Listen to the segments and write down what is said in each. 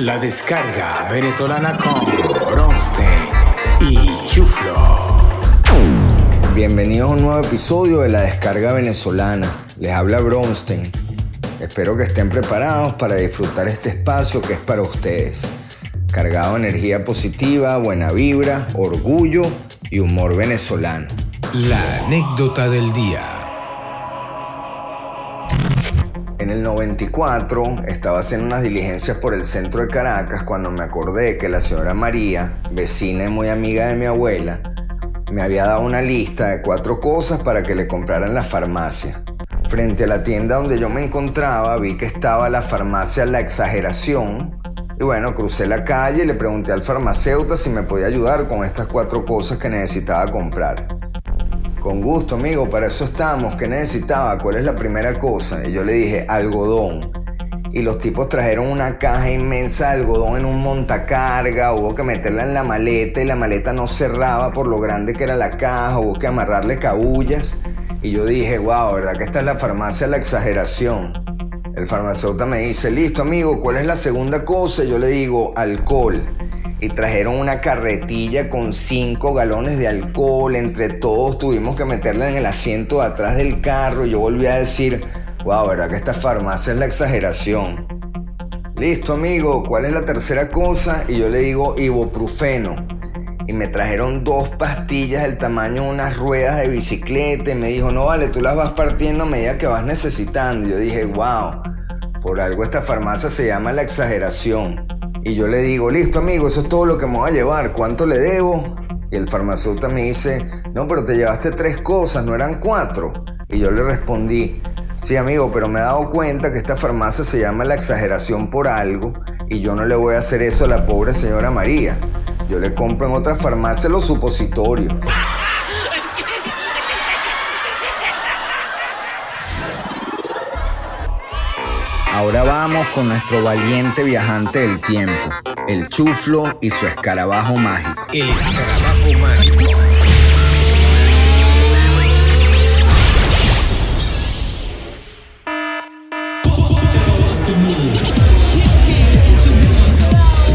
La descarga venezolana con Bronstein y Chuflo. Bienvenidos a un nuevo episodio de La descarga venezolana. Les habla Bronstein. Espero que estén preparados para disfrutar este espacio que es para ustedes. Cargado de energía positiva, buena vibra, orgullo y humor venezolano. La anécdota del día. En el 94 estaba haciendo unas diligencias por el centro de Caracas cuando me acordé que la señora María, vecina y muy amiga de mi abuela, me había dado una lista de cuatro cosas para que le comprara en la farmacia. Frente a la tienda donde yo me encontraba vi que estaba la farmacia La Exageración y bueno, crucé la calle y le pregunté al farmacéutico si me podía ayudar con estas cuatro cosas que necesitaba comprar. Con gusto, amigo, para eso estamos. ¿Qué necesitaba? ¿Cuál es la primera cosa? Y yo le dije, algodón. Y los tipos trajeron una caja inmensa de algodón en un montacarga. Hubo que meterla en la maleta y la maleta no cerraba por lo grande que era la caja. Hubo que amarrarle cabullas. Y yo dije, wow, ¿verdad que esta es la farmacia la exageración? El farmacéutico me dice, listo, amigo, ¿cuál es la segunda cosa? Y yo le digo, alcohol y trajeron una carretilla con 5 galones de alcohol. Entre todos tuvimos que meterla en el asiento de atrás del carro. Y yo volví a decir, wow, ¿verdad que esta farmacia es la exageración? Listo, amigo, ¿cuál es la tercera cosa? Y yo le digo ibuprofeno. Y me trajeron dos pastillas del tamaño de unas ruedas de bicicleta. Y me dijo, no vale, tú las vas partiendo a medida que vas necesitando. Y yo dije, wow, por algo esta farmacia se llama la exageración. Y yo le digo, listo amigo, eso es todo lo que me voy a llevar, ¿cuánto le debo? Y el farmacéutico me dice, no, pero te llevaste tres cosas, no eran cuatro. Y yo le respondí, sí amigo, pero me he dado cuenta que esta farmacia se llama la exageración por algo y yo no le voy a hacer eso a la pobre señora María. Yo le compro en otra farmacia los supositorios. Ahora vamos con nuestro valiente viajante del tiempo, el chuflo y su escarabajo mágico. El escarabajo mágico.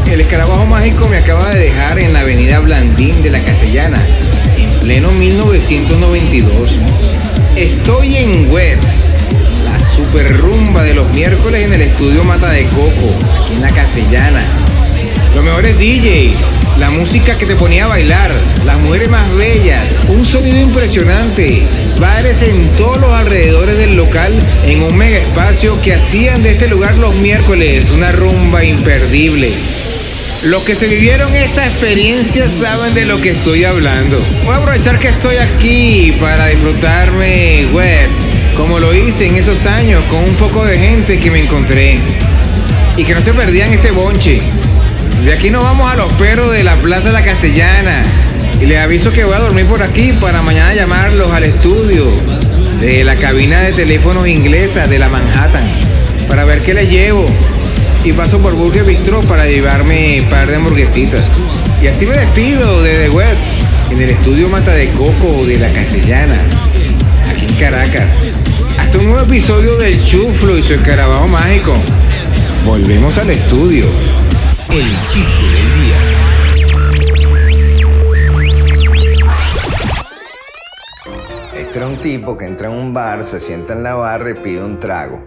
El escarabajo mágico me acaba de dejar en la avenida Blandín de la Castellana, en pleno 1992. Estoy en West, rumba de los miércoles en el estudio Mata de Coco, en la Castellana. Los mejores DJs, la música que te ponía a bailar, las mujeres más bellas, un sonido impresionante, bares en todos los alrededores del local en un mega espacio que hacían de este lugar los miércoles una rumba imperdible. Los que se vivieron esta experiencia saben de lo que estoy hablando. Voy a aprovechar que estoy aquí para disfrutarme West, como lo hice en esos años con un poco de gente que me encontré. Y que no se perdían este bonche. De aquí nos vamos a los perros de la Plaza de la Castellana. Y les aviso que voy a dormir por aquí para mañana llamarlos al estudio de la cabina de teléfonos inglesa de la Manhattan para ver qué les llevo. Y paso por Burger Bistro para llevarme un par de hamburguesitas. Y así me despido de The West en el estudio Mata de Coco de la Castellana, aquí en Caracas. Hasta un nuevo episodio del Chuflo y su escarabajo mágico. Volvemos al estudio. El chiste del día. Este era un tipo que entra en un bar, se sienta en la barra y pide un trago.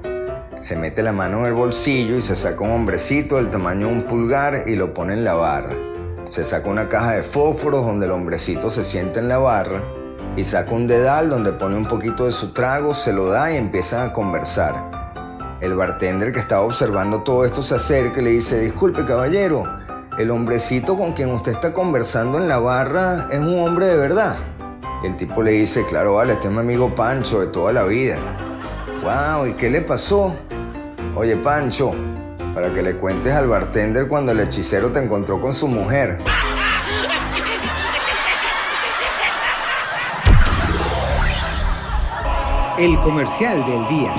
Se mete la mano en el bolsillo y se saca un hombrecito del tamaño de un pulgar y lo pone en la barra. Se saca una caja de fósforos donde el hombrecito se sienta en la barra y saca un dedal donde pone un poquito de su trago, se lo da y empiezan a conversar. El bartender que estaba observando todo esto se acerca y le dice, disculpe caballero, el hombrecito con quien usted está conversando en la barra es un hombre de verdad. El tipo le dice, claro, vale, este es mi amigo Pancho de toda la vida. Wow, ¿y qué le pasó? Oye, Pancho, para que le cuentes al bartender cuando el hechicero te encontró con su mujer. El comercial del día.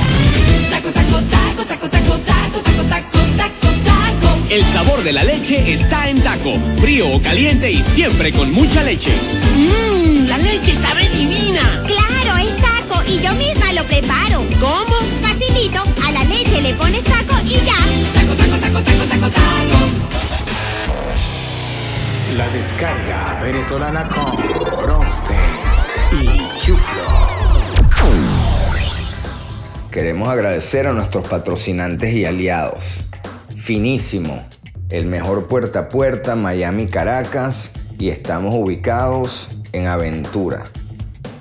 Taco, taco, taco, taco, taco, taco, taco, taco, taco, taco. El sabor de la leche está en taco, frío o caliente y siempre con mucha leche. Mmm, la leche sabe divina. Claro, es taco y yo misma lo preparo. ¿Cómo? Facilito, a la leche le pones taco y ya. Taco, taco, taco, taco, taco, taco. descarga venezolana con Bronstein y Chuflo. Queremos agradecer a nuestros patrocinantes y aliados. Finísimo, el mejor puerta a puerta Miami Caracas y estamos ubicados en Aventura.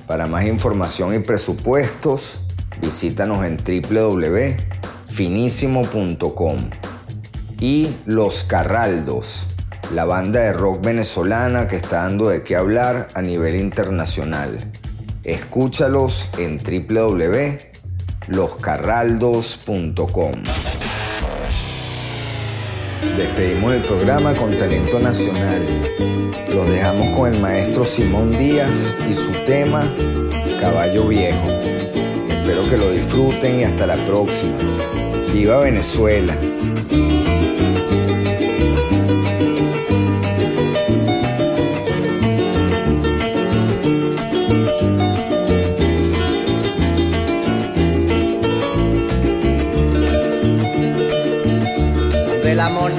Para más información y presupuestos, visítanos en www.finísimo.com. Y Los Carraldos, la banda de rock venezolana que está dando de qué hablar a nivel internacional. Escúchalos en www.loscarraldos.com. Despedimos el programa con talento nacional. Los dejamos con el maestro Simón Díaz y su tema Caballo Viejo. Espero que lo disfruten y hasta la próxima. Viva Venezuela.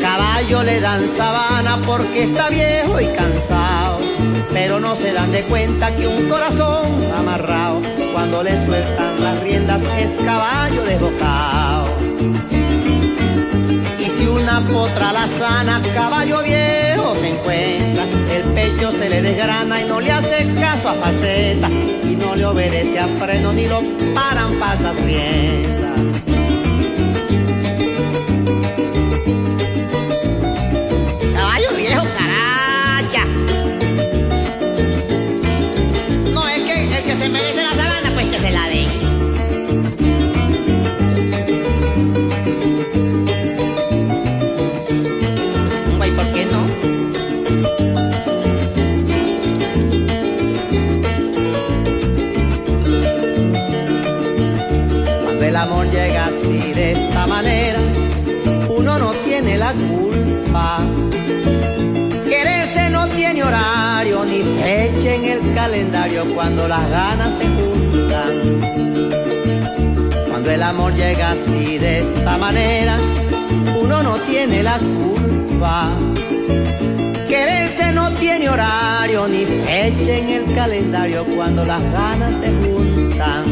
Caballo le dan sabana porque está viejo y cansado, pero no se dan de cuenta que un corazón amarrado, cuando le sueltan las riendas es caballo desbocado. Y si una potra la sana, caballo viejo se encuentra, el pecho se le desgrana y no le hace caso a faceta, y no le obedece a freno ni lo paran pasas riendas. Culpa. Quererse no tiene horario ni fecha en el calendario cuando las ganas se juntan. Cuando el amor llega así de esta manera, uno no tiene la culpa. Quererse no tiene horario ni fecha en el calendario cuando las ganas se juntan.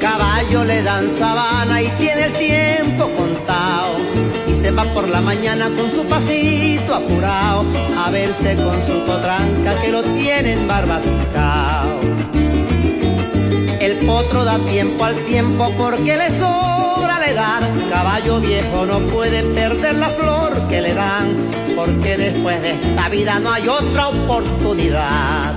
Caballo le dan sabana y tiene el tiempo contado. Se va por la mañana con su pasito apurado a verse con su potranca que lo tienen barbascao. El potro da tiempo al tiempo porque le sobra la edad. Caballo viejo no puede perder la flor que le dan porque después de esta vida no hay otra oportunidad.